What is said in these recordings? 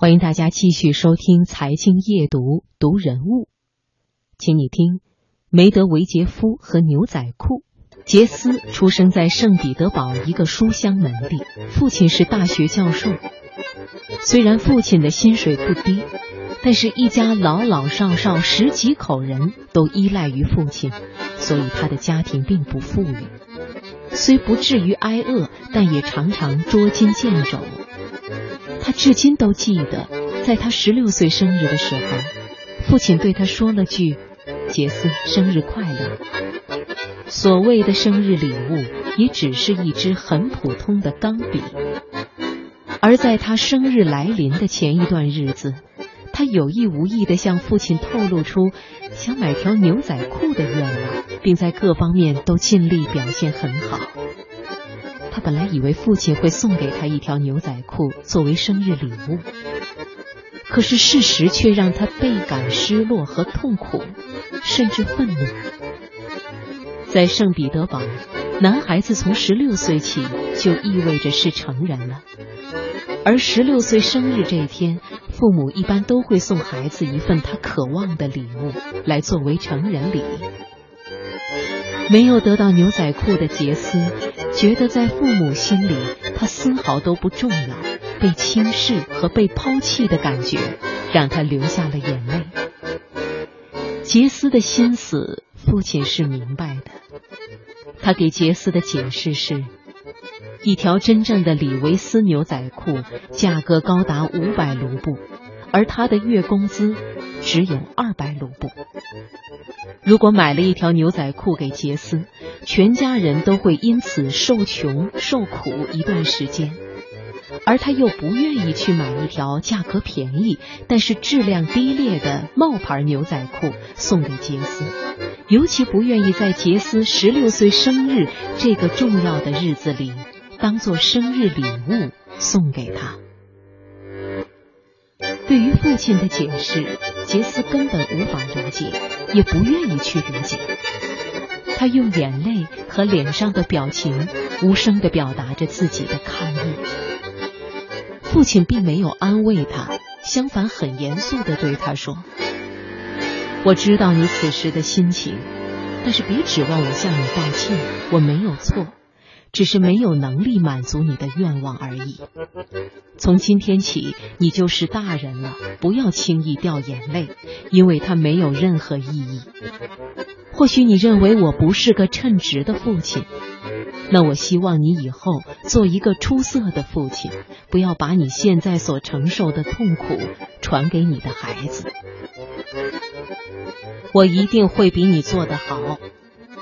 欢迎大家继续收听《财经夜读》读人物，请你听梅德韦杰夫和牛仔裤。杰斯出生在圣彼得堡一个书香门第，父亲是大学教授。虽然父亲的薪水不低，但是一家老老少少十几口人都依赖于父亲，所以他的家庭并不富裕。虽不至于挨饿，但也常常捉襟见肘。他至今都记得，在他十六岁生日的时候，父亲对他说了句：“杰斯，生日快乐。”所谓的生日礼物，也只是一支很普通的钢笔。而在他生日来临的前一段日子，他有意无意地向父亲透露出想买条牛仔裤的愿望，并在各方面都尽力表现很好。他本来以为父亲会送给他一条牛仔裤作为生日礼物，可是事实却让他倍感失落和痛苦，甚至愤怒。在圣彼得堡，男孩子从十六岁起就意味着是成人了，而十六岁生日这一天，父母一般都会送孩子一份他渴望的礼物，来作为成人礼。没有得到牛仔裤的杰斯，觉得在父母心里他丝毫都不重要，被轻视和被抛弃的感觉让他流下了眼泪。杰斯的心思，父亲是明白的。他给杰斯的解释是：一条真正的李维斯牛仔裤价格高达五百卢布，而他的月工资只有二百卢布。如果买了一条牛仔裤给杰斯，全家人都会因此受穷受苦一段时间，而他又不愿意去买一条价格便宜但是质量低劣的冒牌牛仔裤送给杰斯，尤其不愿意在杰斯十六岁生日这个重要的日子里当做生日礼物送给他。对于父亲的解释，杰斯根本无法理解，也不愿意去理解。他用眼泪和脸上的表情，无声的表达着自己的抗议。父亲并没有安慰他，相反很严肃的对他说：“我知道你此时的心情，但是别指望我向你道歉，我没有错。”只是没有能力满足你的愿望而已。从今天起，你就是大人了，不要轻易掉眼泪，因为它没有任何意义。或许你认为我不是个称职的父亲，那我希望你以后做一个出色的父亲，不要把你现在所承受的痛苦传给你的孩子。我一定会比你做得好。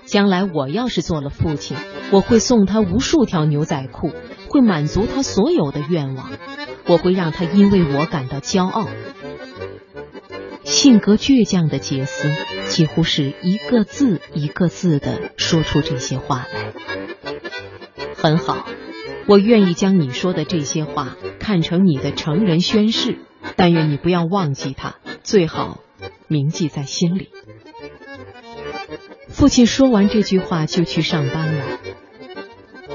将来我要是做了父亲，我会送他无数条牛仔裤，会满足他所有的愿望，我会让他因为我感到骄傲。性格倔强的杰斯几乎是一个字一个字的说出这些话来。很好，我愿意将你说的这些话看成你的成人宣誓，但愿你不要忘记它，最好铭记在心里。父亲说完这句话就去上班了。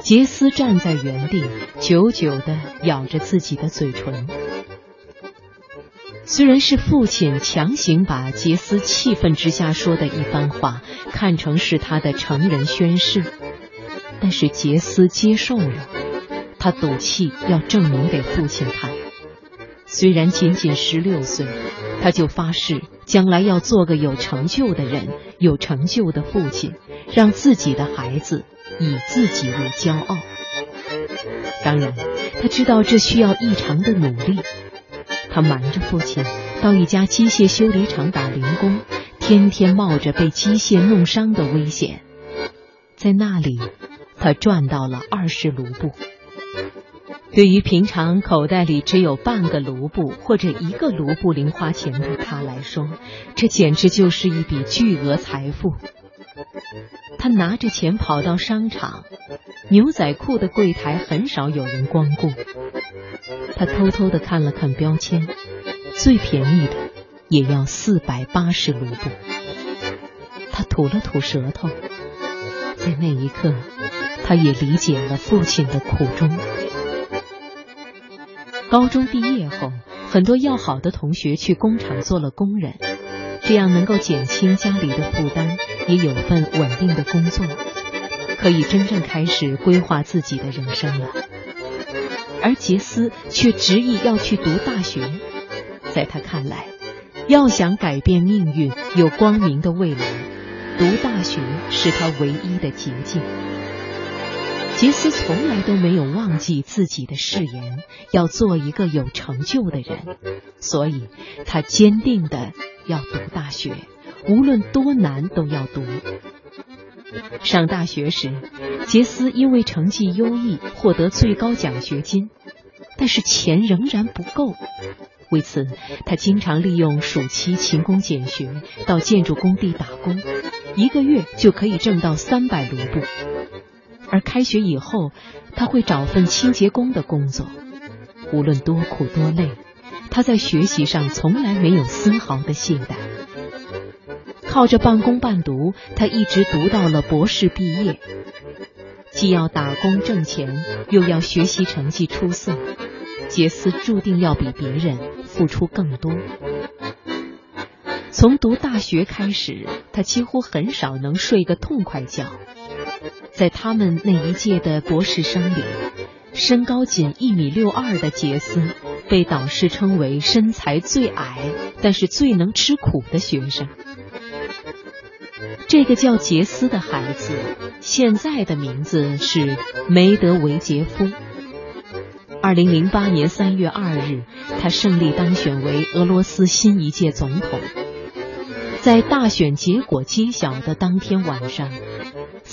杰斯站在原地，久久的咬着自己的嘴唇。虽然是父亲强行把杰斯气愤之下说的一番话看成是他的成人宣誓，但是杰斯接受了。他赌气要证明给父亲看。虽然仅仅十六岁，他就发誓。将来要做个有成就的人，有成就的父亲，让自己的孩子以自己为骄傲。当然，他知道这需要异常的努力。他瞒着父亲到一家机械修理厂打零工，天天冒着被机械弄伤的危险。在那里，他赚到了二十卢布。对于平常口袋里只有半个卢布或者一个卢布零花钱的他来说，这简直就是一笔巨额财富。他拿着钱跑到商场，牛仔裤的柜台很少有人光顾。他偷偷的看了看标签，最便宜的也要四百八十卢布。他吐了吐舌头，在那一刻，他也理解了父亲的苦衷。高中毕业后，很多要好的同学去工厂做了工人，这样能够减轻家里的负担，也有份稳定的工作，可以真正开始规划自己的人生了。而杰斯却执意要去读大学，在他看来，要想改变命运，有光明的未来，读大学是他唯一的捷径。杰斯从来都没有忘记自己的誓言，要做一个有成就的人，所以他坚定的要读大学，无论多难都要读。上大学时，杰斯因为成绩优异获得最高奖学金，但是钱仍然不够，为此他经常利用暑期勤工俭学到建筑工地打工，一个月就可以挣到三百卢布。而开学以后，他会找份清洁工的工作。无论多苦多累，他在学习上从来没有丝毫的懈怠。靠着半工半读，他一直读到了博士毕业。既要打工挣钱，又要学习成绩出色，杰斯注定要比别人付出更多。从读大学开始，他几乎很少能睡个痛快觉。在他们那一届的博士生里，身高仅一米六二的杰斯被导师称为身材最矮，但是最能吃苦的学生。这个叫杰斯的孩子，现在的名字是梅德韦杰夫。二零零八年三月二日，他胜利当选为俄罗斯新一届总统。在大选结果揭晓的当天晚上。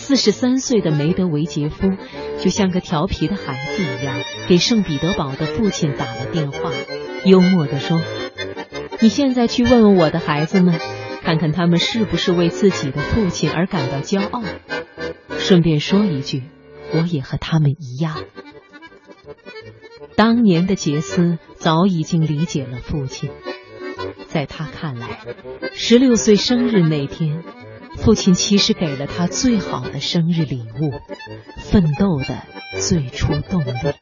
四十三岁的梅德韦杰夫就像个调皮的孩子一样，给圣彼得堡的父亲打了电话，幽默地说：“你现在去问问我的孩子们，看看他们是不是为自己的父亲而感到骄傲。顺便说一句，我也和他们一样。”当年的杰斯早已经理解了父亲，在他看来，十六岁生日那天。父亲其实给了他最好的生日礼物，奋斗的最初动力。